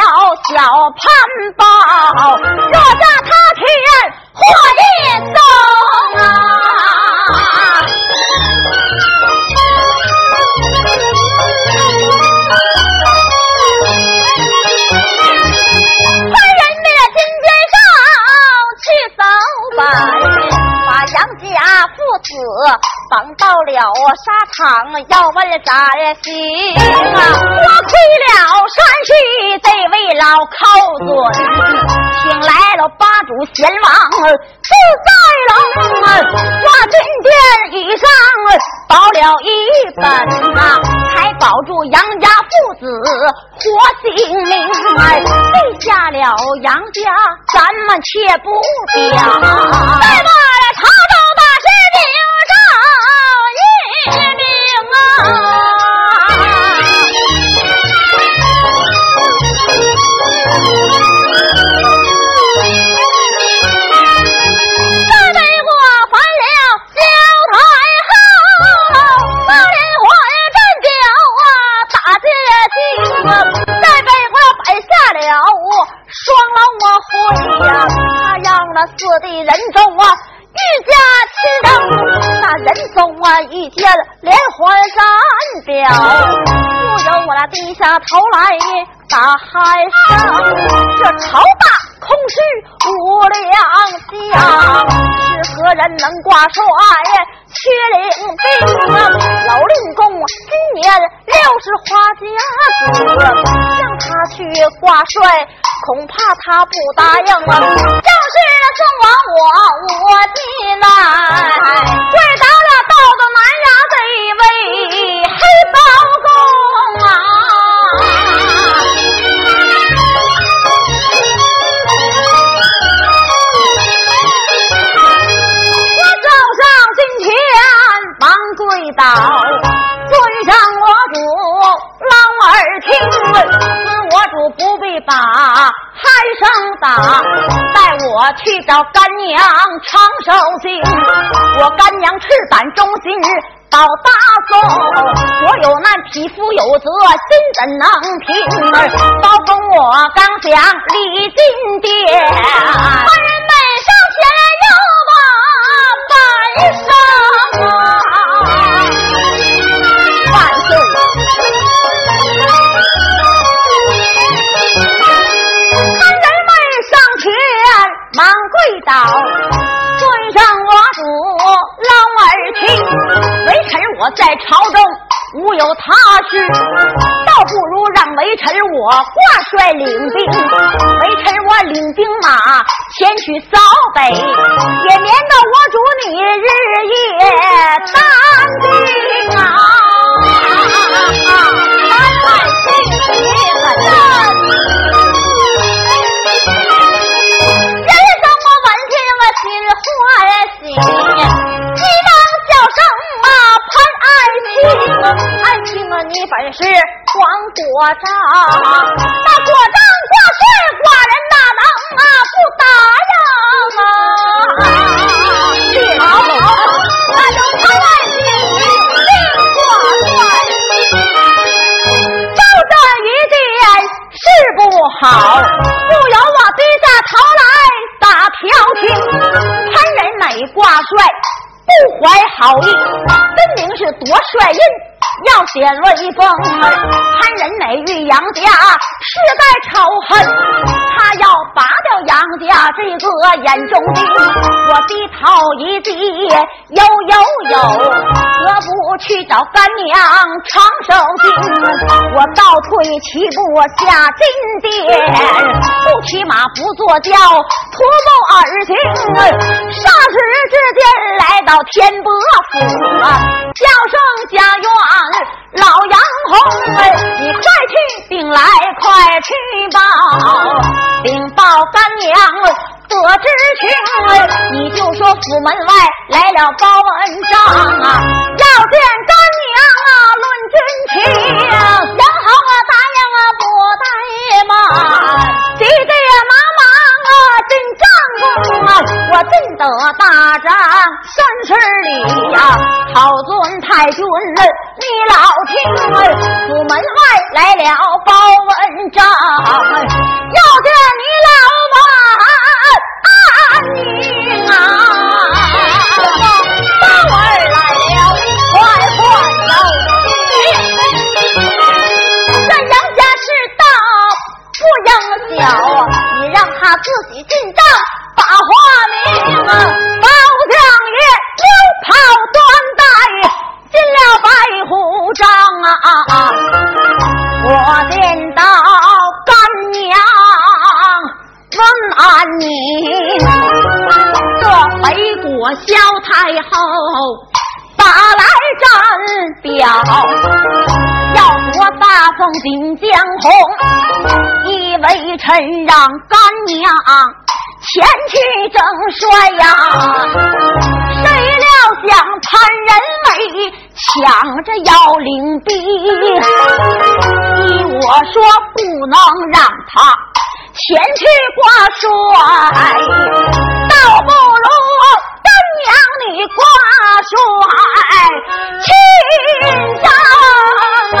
小小潘豹，若下他天。火一松啊！派人的金边上去扫板，把杨家父子绑到了沙场，要问斩刑啊！多亏了山西贼老寇准。请来了八主贤王自在龙，挂金殿以上保了一本啊，还保住杨家父子活性命。立下了杨家，咱们却不表。再把朝不由我那低下头来打嗨声，这朝大。空虚无良将，是何人能挂帅缺领兵啊？老令公今年六十花甲子，让他去挂帅，恐怕他不答应啊。正是那宋王我我进来，跪倒打鼾声打，带我去找干娘长寿星，我干娘赤胆忠心保大宋，我有难匹夫有责，心怎能平？包公我刚想礼金殿，官人们上前来我挂帅领兵，微臣我领兵马前去扫北，也免国璋，那国璋挂帅，寡人哪能啊不答应啊？好，那就盼爱卿令挂帅，照这一件事不好，不由我低下头来打调停。帅不怀好意，分明是多帅印。要显威风，潘仁美玉杨家世代仇恨，他要拔掉杨家这个眼中钉。我低头一计，有有有，何不去找干娘长寿金？我倒退七步下金殿，骑马不坐轿，徒步而行。霎时之间来到天伯府，叫声家园。老杨红哎，你快去禀来，快去报，禀报干娘得知情，你就说府门外来了高文章啊，要见干娘啊，论军情，杨好啊，答应啊，不怠慢，真仗啊，我真得大战三十里呀，好尊太君。你老听，府门外来了包文章，要见你老板安宁啊！包儿来了，快快走！这杨家是道不应小，你让他自己进帐把话明啊！包相爷溜跑端带。进了白虎帐啊！我见到干娘问安宁，这回国萧太后打来战表，要我大封锦江红，一为臣让干娘前去征帅呀。谁料想潘仁美抢着要领兵，依我说不能让他前去挂帅，倒不如干娘你挂帅亲征啊！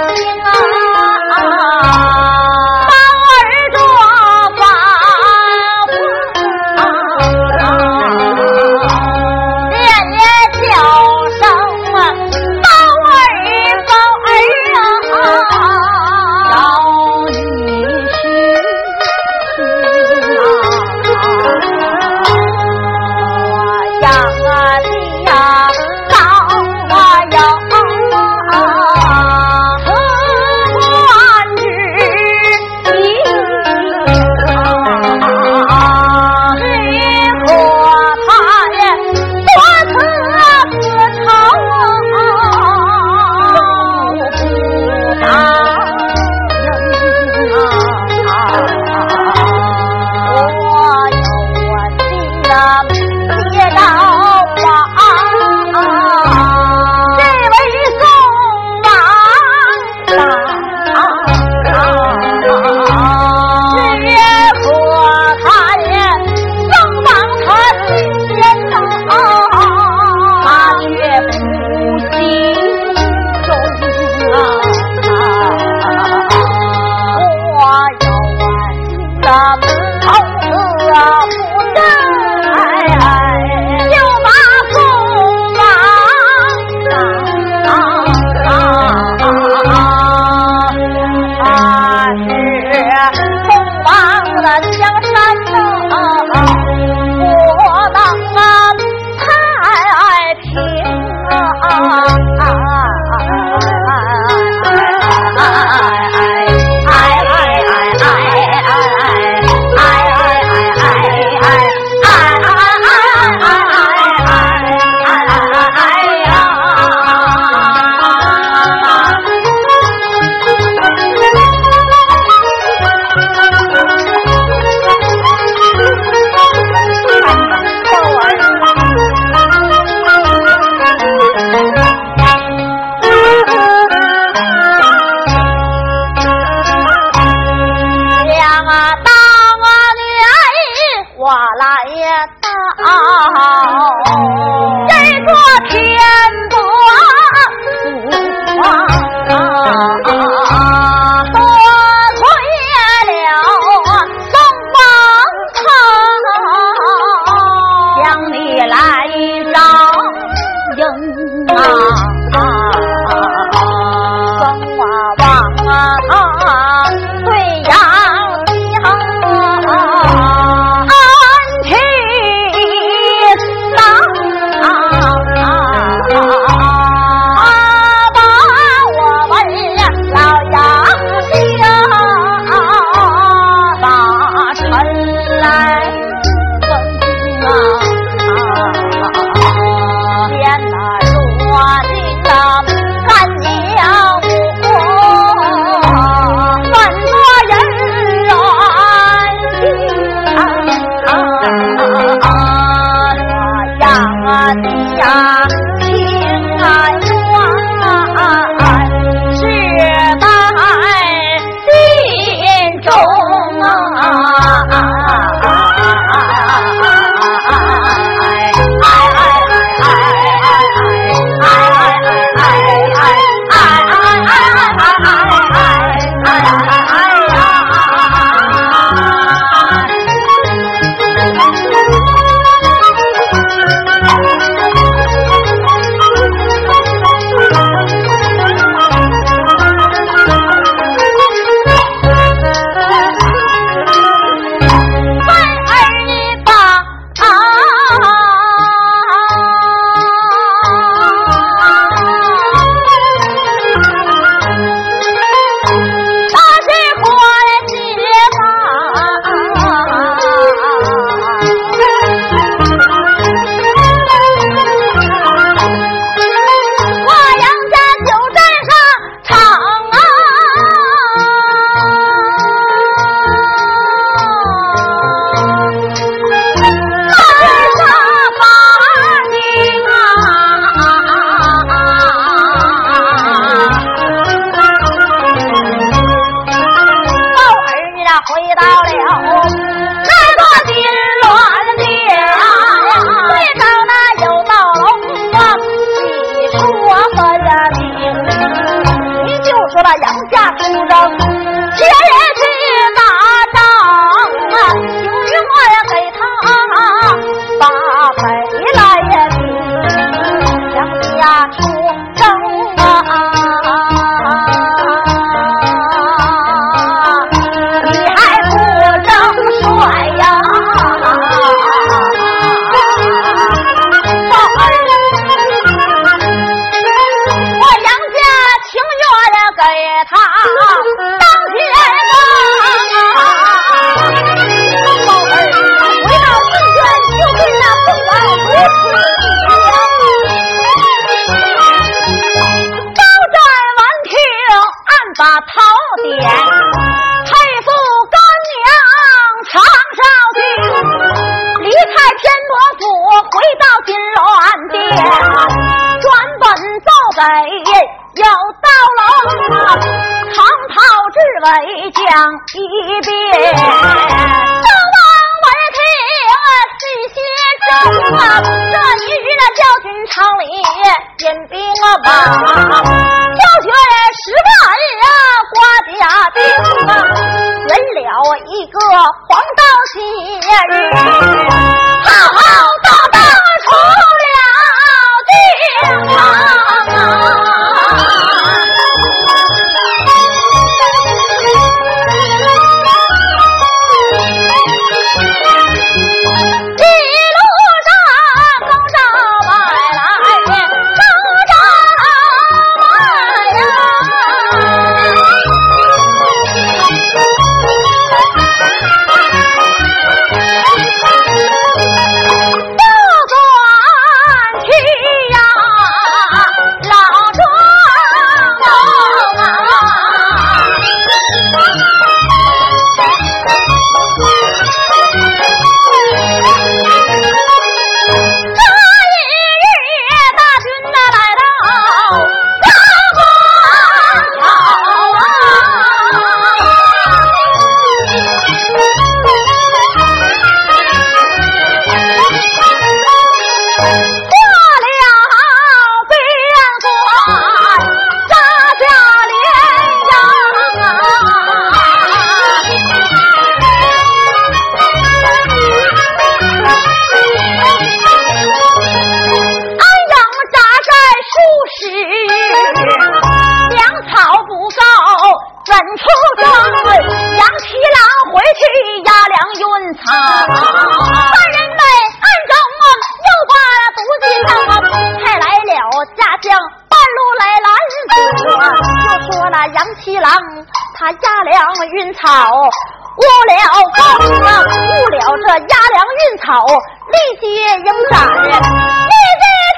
好，立即应战，立即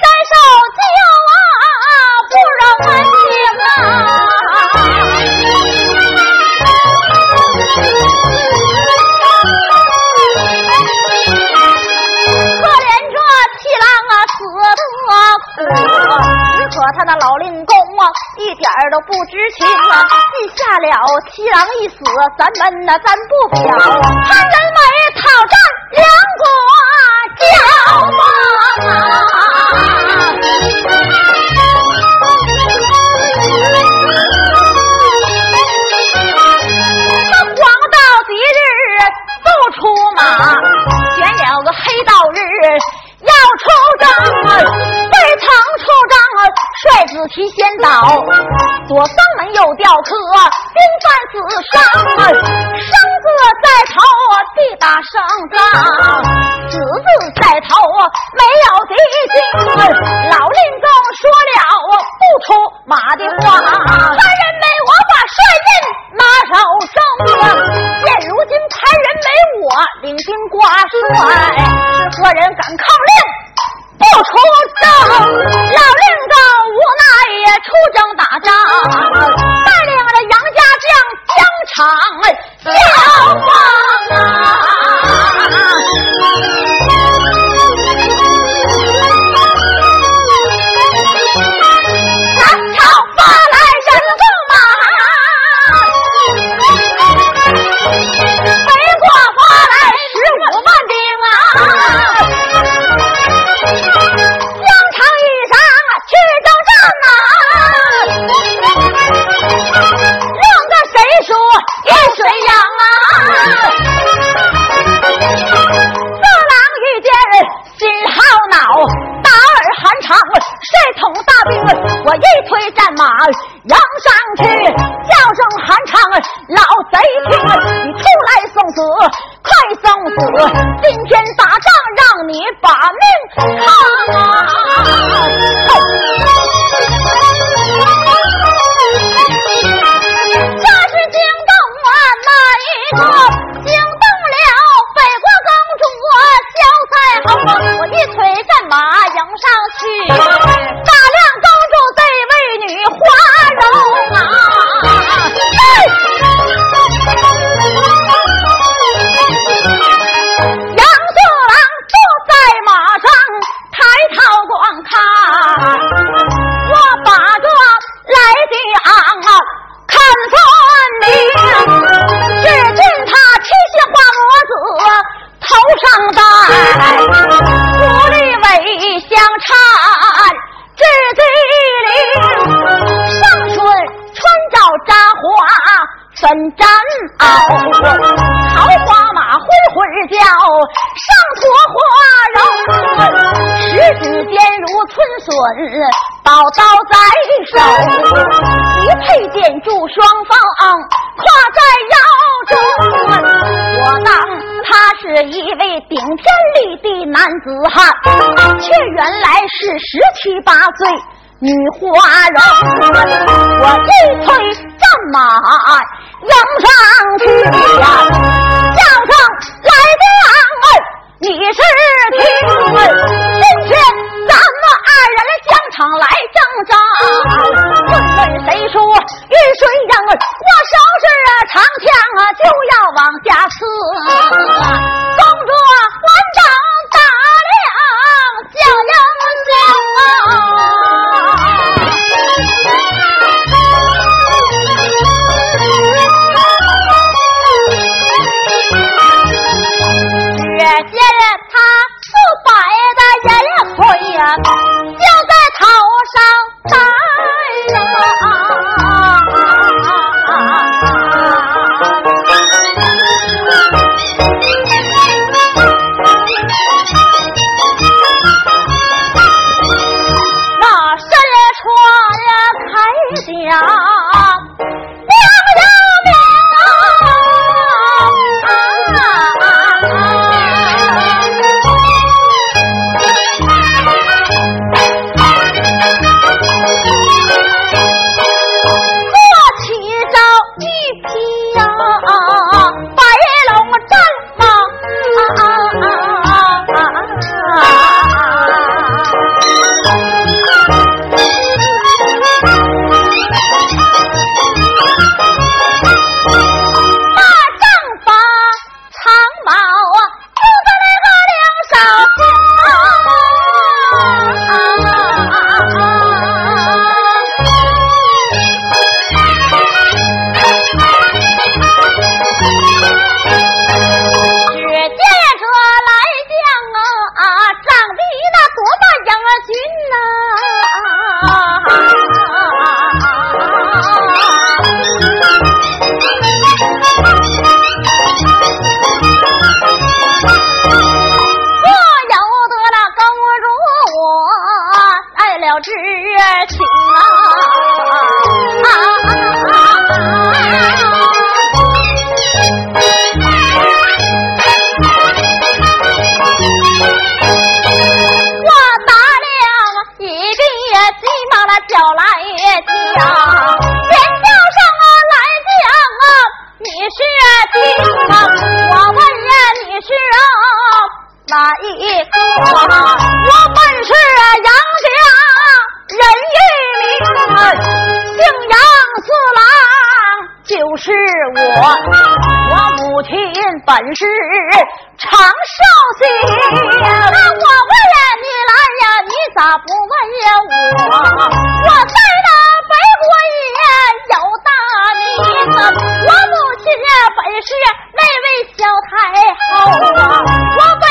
斩首救啊，不容安宁啊！可怜这七郎啊，死得苦。可他那老令公啊，一点都不知情啊！记下了七郎一死，咱们呢咱不表，他人为讨战两国交锋啊！那黄道吉日不出马，选了个黑道日要出征。帅子提先到，左方门右吊客，兵犯死伤，生子在头，地打胜仗，死字在头，没有敌情。老令公说了不出马的话，派人没我把帅印拿手中，现如今派人没我领兵挂帅，是何人敢抗令？不出征，老令公无奈出征打仗，带领着杨家将疆场消亡啊！宝刀在手，一佩剑助双方，挎在腰中。我当他是一位顶天立地男子汉，却原来是十七八岁女花容。我一推战马迎上去呀，叫上来将，你是听闻？今天咱们二人来疆场来征战，问问谁输与谁赢？我手是长枪啊，就要往下刺。公主还当大梁将英雄啊！ah. 我母亲呀本是那位小太后啊，我本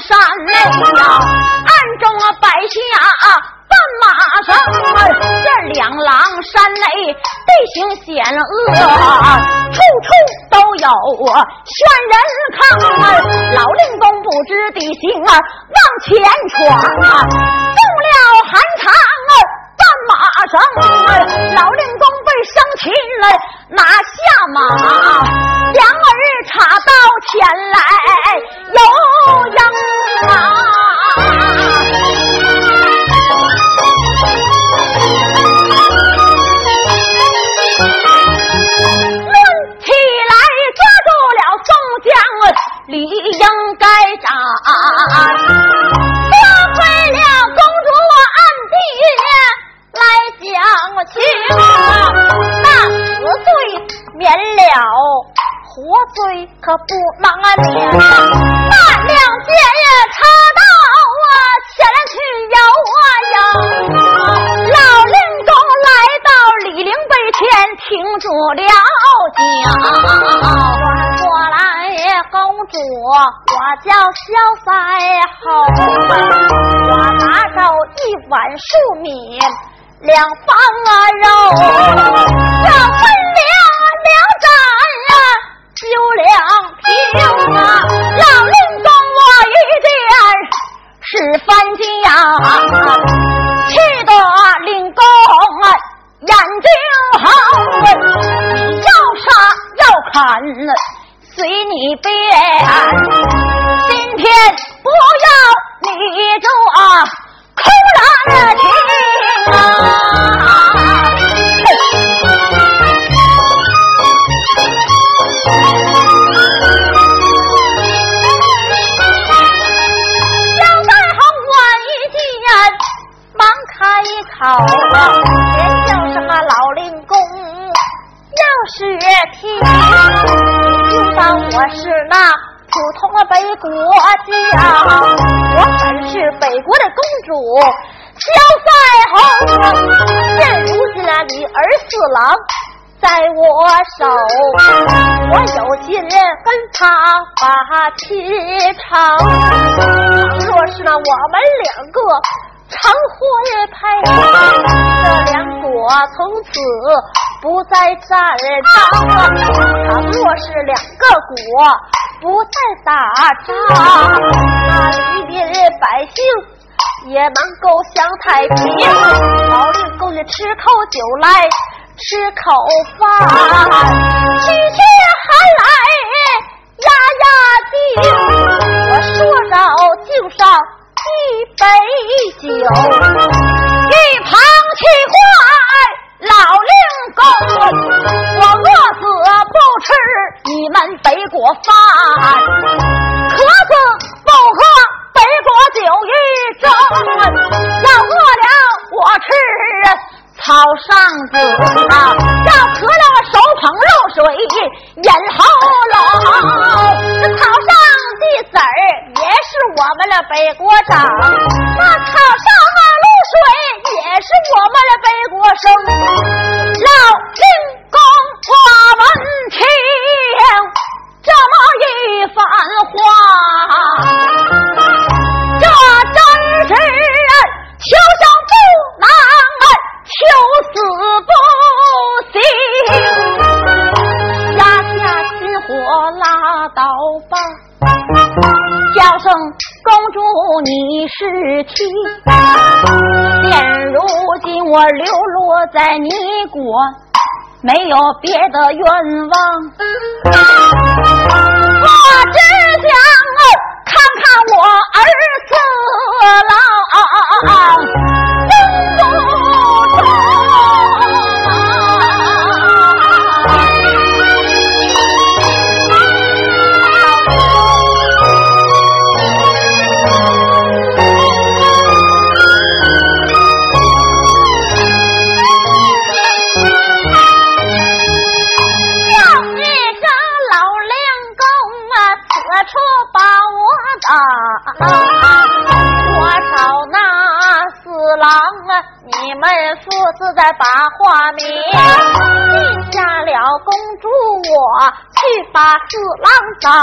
山内呀，暗中啊摆下绊马绳。这两狼山内地形险恶，处处都有悬人坑。老令公不知地形啊，往前闯啊，中了寒长马绳。老令公被生擒了，拿下马。两儿插刀前来有应啊！论起来抓住了宋江，理应该斩；夺回了公主我，暗地来讲情，那死罪免了。活罪可不能免，那两件呀，插刀啊，前来去要我呀。老令公来到李陵碑前，停住了脚。我过来，公主，我叫萧赛后，我拿着一碗粟米，两方啊肉，要分两两盏啊。酒两瓶啊，老令公我一见是翻江，气得令公啊眼睛红，要杀要砍随你便，今天不要你这空兰情啊！好啊，连我是那普通的北国家，我本是北国的公主萧赛红，现如今啊你儿四郎在我手，我有心跟他把亲成，若是呢我们两个。成婚配，这两国从此不再战争。倘若是两个国不再打仗，那黎民百姓也能够享太平，老六够你吃口酒来吃口饭，今天还来压压惊，我说少敬上一杯酒，一旁去换老六。告状，我饿死不吃你们北国饭，渴死不喝北国酒一盅，要饿了我吃草上子啊，要渴了手捧露水咽喉咙，草上的籽儿也是我们的北国长，那草上啊露水。也是我们的背锅生。老君公我闻听这么一番话。祝你是妻，现如今我流落在你国，没有别的愿望，我只想看看我儿子了。父子在把话明，记下了公主，我去把四郎找，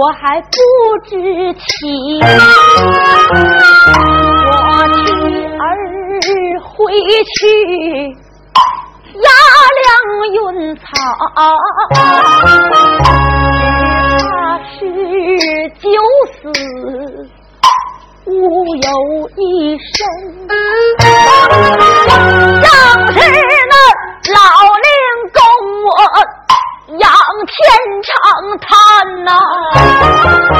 我还不知情。我妻儿回去。压粮运草，怕是九死无有一生。正是天长叹呐，来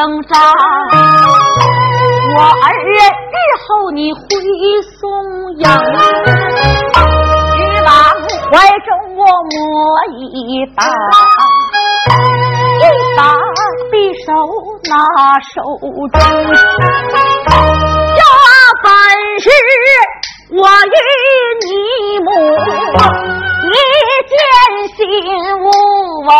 再征战，我儿日后你回松阳，只把。怀中我摸一把，一把匕首拿手中。这本是我与你母一见心悟啊，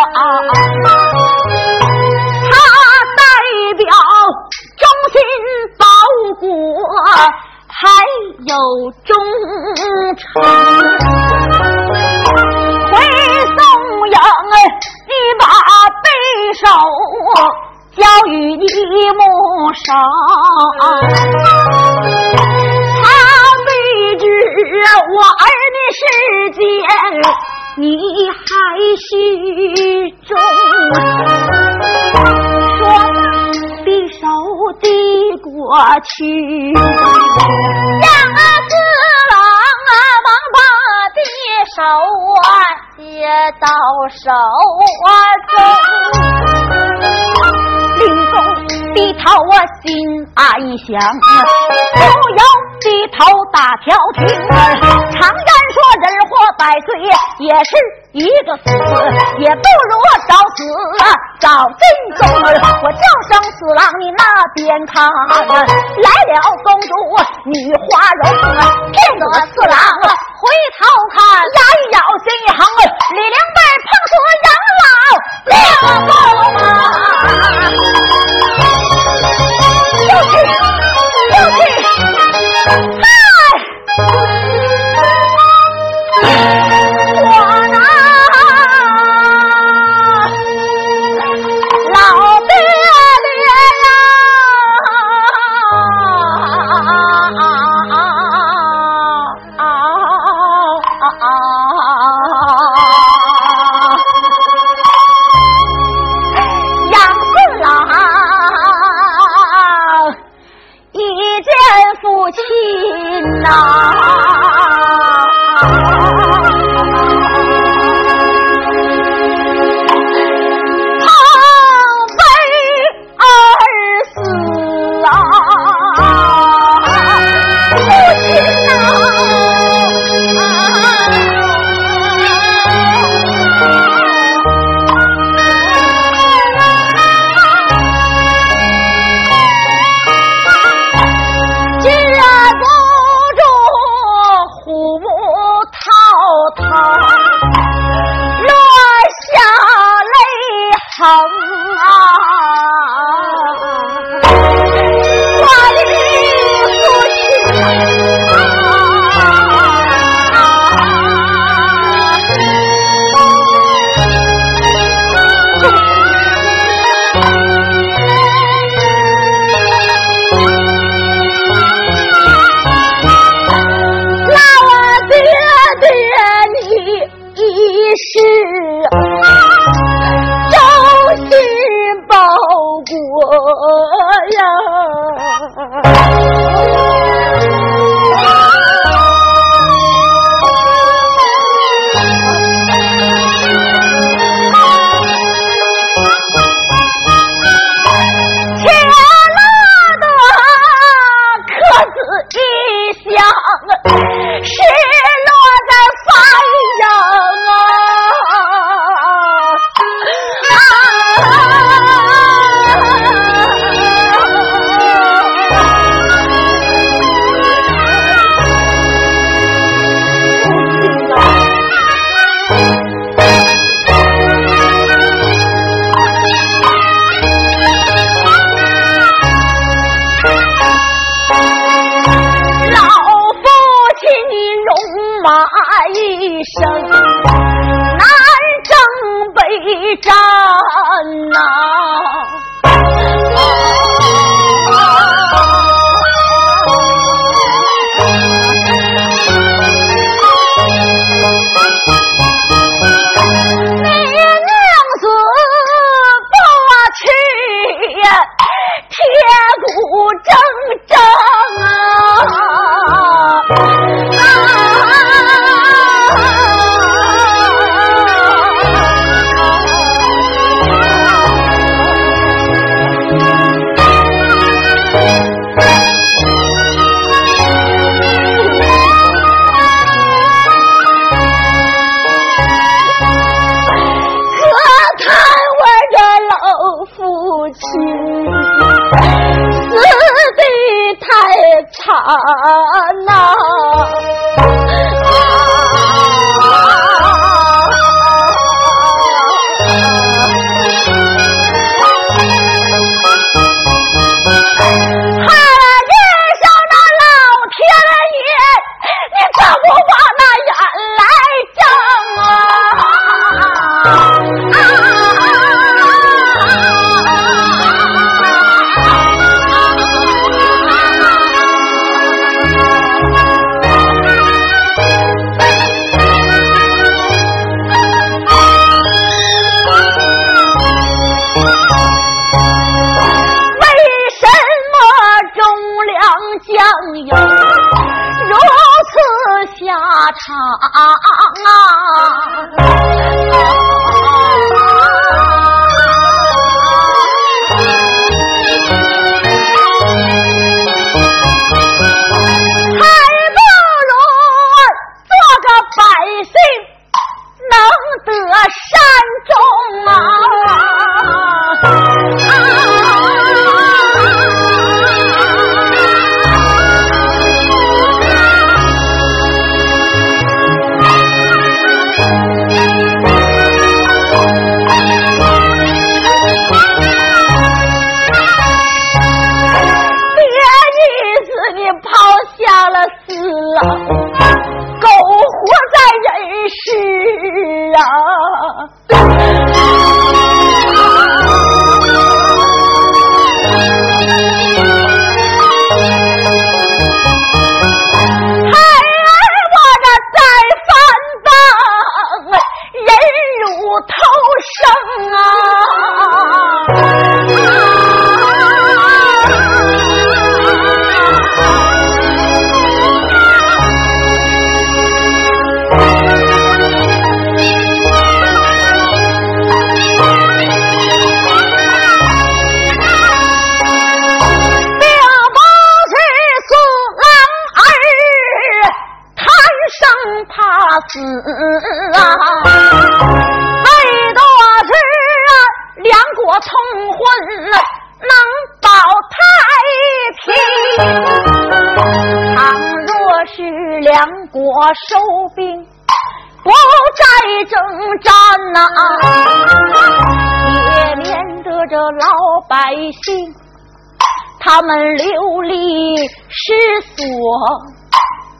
戏中说匕首递过去让那色狼啊忙把匕首啊接到手啊中临走。低头我心安想不由低头打条停长烟百岁也是一个死，也不如早死早真宗。我叫声四郎，你那边看，来了公主女花容，骗得四郎回头看，牙一咬心一横，李两辈碰出杨老两公。养父老，一见父亲呐。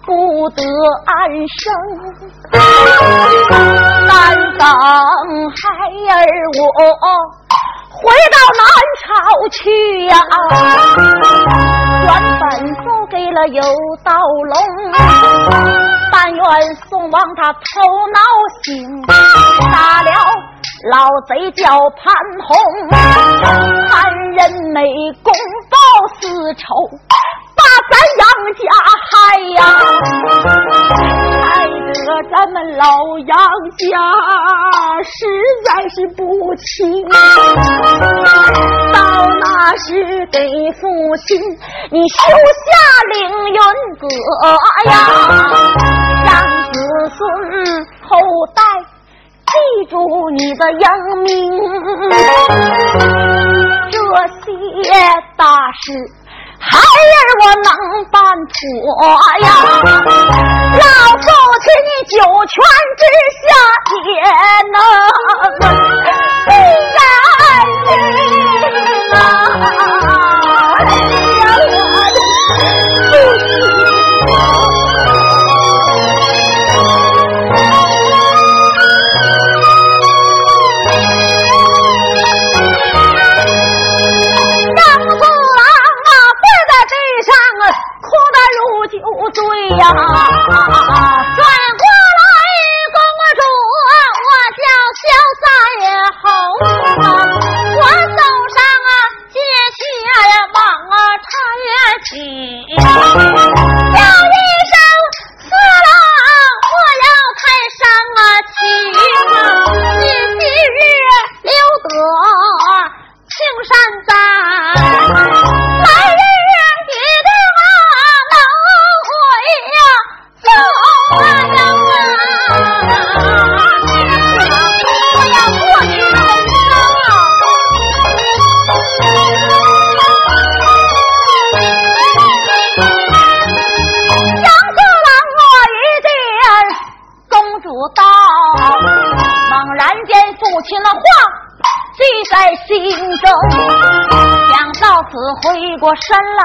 不得安生。但等孩儿我回到南朝去呀，原本走给了有道龙，但愿宋王他头脑醒，杀了老贼叫潘洪，残忍没功。报私仇，把咱杨家害呀，害得咱们老杨家实在是不轻。到那时给父亲你修下凌云阁呀，让子孙后代记住你的英名。这些大事，孩儿我能办妥呀！老父亲，你九泉之下也能安心啊！呀。啊啊心中想到此回过神来，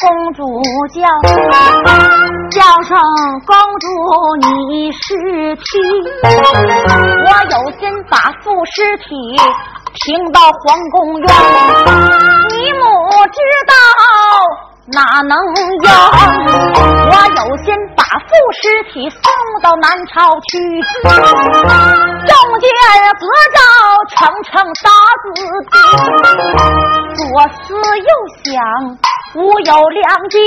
公主叫叫声公主，你是听，我有心把父尸体停到皇宫院，你母知道。哪能用？我有心把副尸体送到南朝去，中间隔着层层大字，左思右想，无有良计。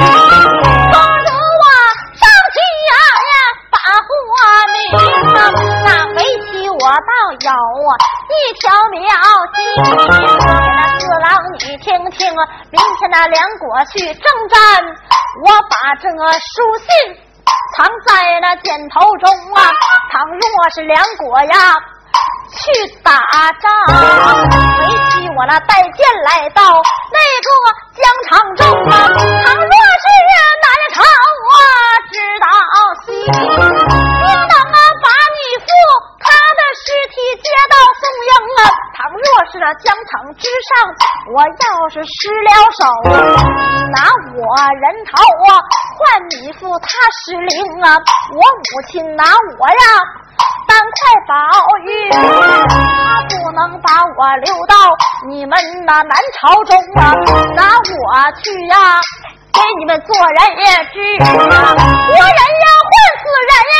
公主啊，上去呀呀，把话明，那围棋我倒有一条妙计，那四郎你听听，明天那梁国。去征战，我把这书信藏在那箭头中啊。倘若是梁国呀去打仗，回起我那带剑来到那个疆场中啊。倘若是南朝啊知道信，应当啊把你父他的尸体接到宋营啊。倘若是那疆场之上，我要是失了手。拿我人头啊换你父他失灵啊！我母亲拿我呀三块宝玉，他不能把我留到你们那南朝中啊！拿我去呀给你们做人质啊！活人呀换死人呀